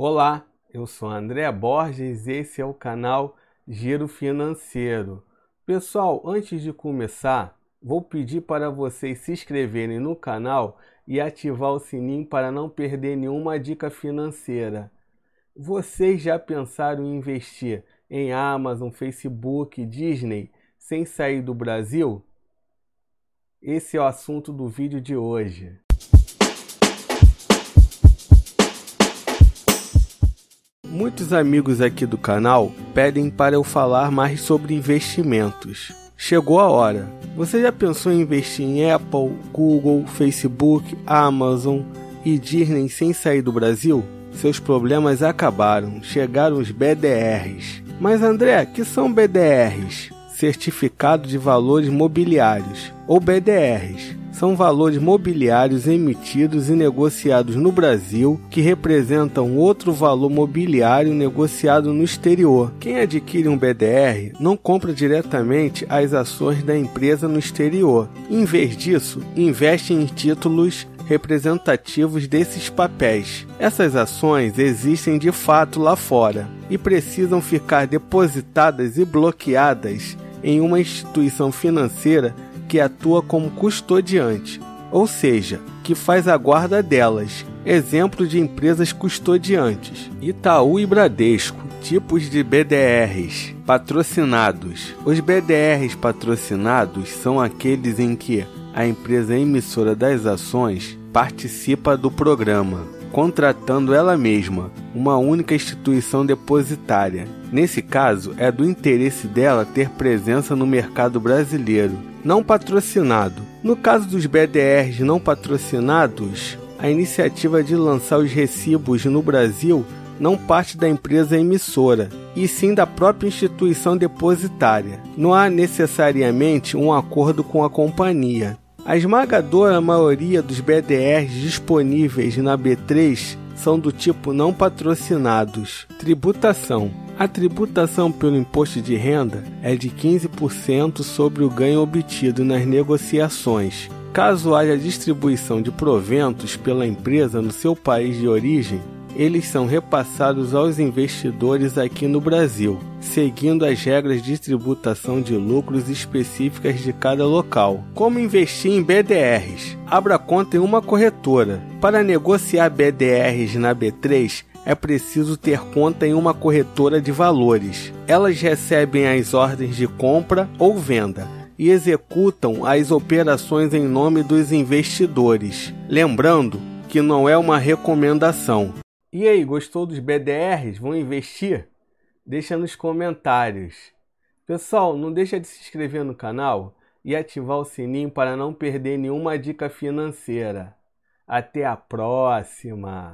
Olá, eu sou André Borges e esse é o canal Giro Financeiro. Pessoal, antes de começar, vou pedir para vocês se inscreverem no canal e ativar o sininho para não perder nenhuma dica financeira. Vocês já pensaram em investir em Amazon, Facebook, Disney sem sair do Brasil? Esse é o assunto do vídeo de hoje. Muitos amigos aqui do canal pedem para eu falar mais sobre investimentos. Chegou a hora. Você já pensou em investir em Apple, Google, Facebook, Amazon e Disney sem sair do Brasil? Seus problemas acabaram, chegaram os BDRs. Mas André, que são BDRs? Certificado de Valores Mobiliários, ou BDRs. São valores mobiliários emitidos e negociados no Brasil que representam outro valor mobiliário negociado no exterior. Quem adquire um BDR não compra diretamente as ações da empresa no exterior. Em vez disso, investe em títulos representativos desses papéis. Essas ações existem de fato lá fora e precisam ficar depositadas e bloqueadas em uma instituição financeira que atua como custodiante, ou seja, que faz a guarda delas. Exemplo de empresas custodiantes: Itaú e Bradesco. Tipos de BDRs patrocinados. Os BDRs patrocinados são aqueles em que a empresa emissora das ações participa do programa, contratando ela mesma uma única instituição depositária. Nesse caso, é do interesse dela ter presença no mercado brasileiro não patrocinado. No caso dos BDRs não patrocinados, a iniciativa de lançar os recibos no Brasil não parte da empresa emissora, e sim da própria instituição depositária. Não há necessariamente um acordo com a companhia. A esmagadora maioria dos BDRs disponíveis na B3 são do tipo não patrocinados. Tributação. A tributação pelo imposto de renda é de 15% sobre o ganho obtido nas negociações. Caso haja distribuição de proventos pela empresa no seu país de origem, eles são repassados aos investidores aqui no Brasil, seguindo as regras de tributação de lucros específicas de cada local. Como investir em BDRs? Abra conta em uma corretora. Para negociar BDRs na B3, é preciso ter conta em uma corretora de valores. Elas recebem as ordens de compra ou venda e executam as operações em nome dos investidores. Lembrando que não é uma recomendação. E aí, gostou dos BDRs? Vão investir? Deixa nos comentários. Pessoal, não deixa de se inscrever no canal e ativar o sininho para não perder nenhuma dica financeira. Até a próxima!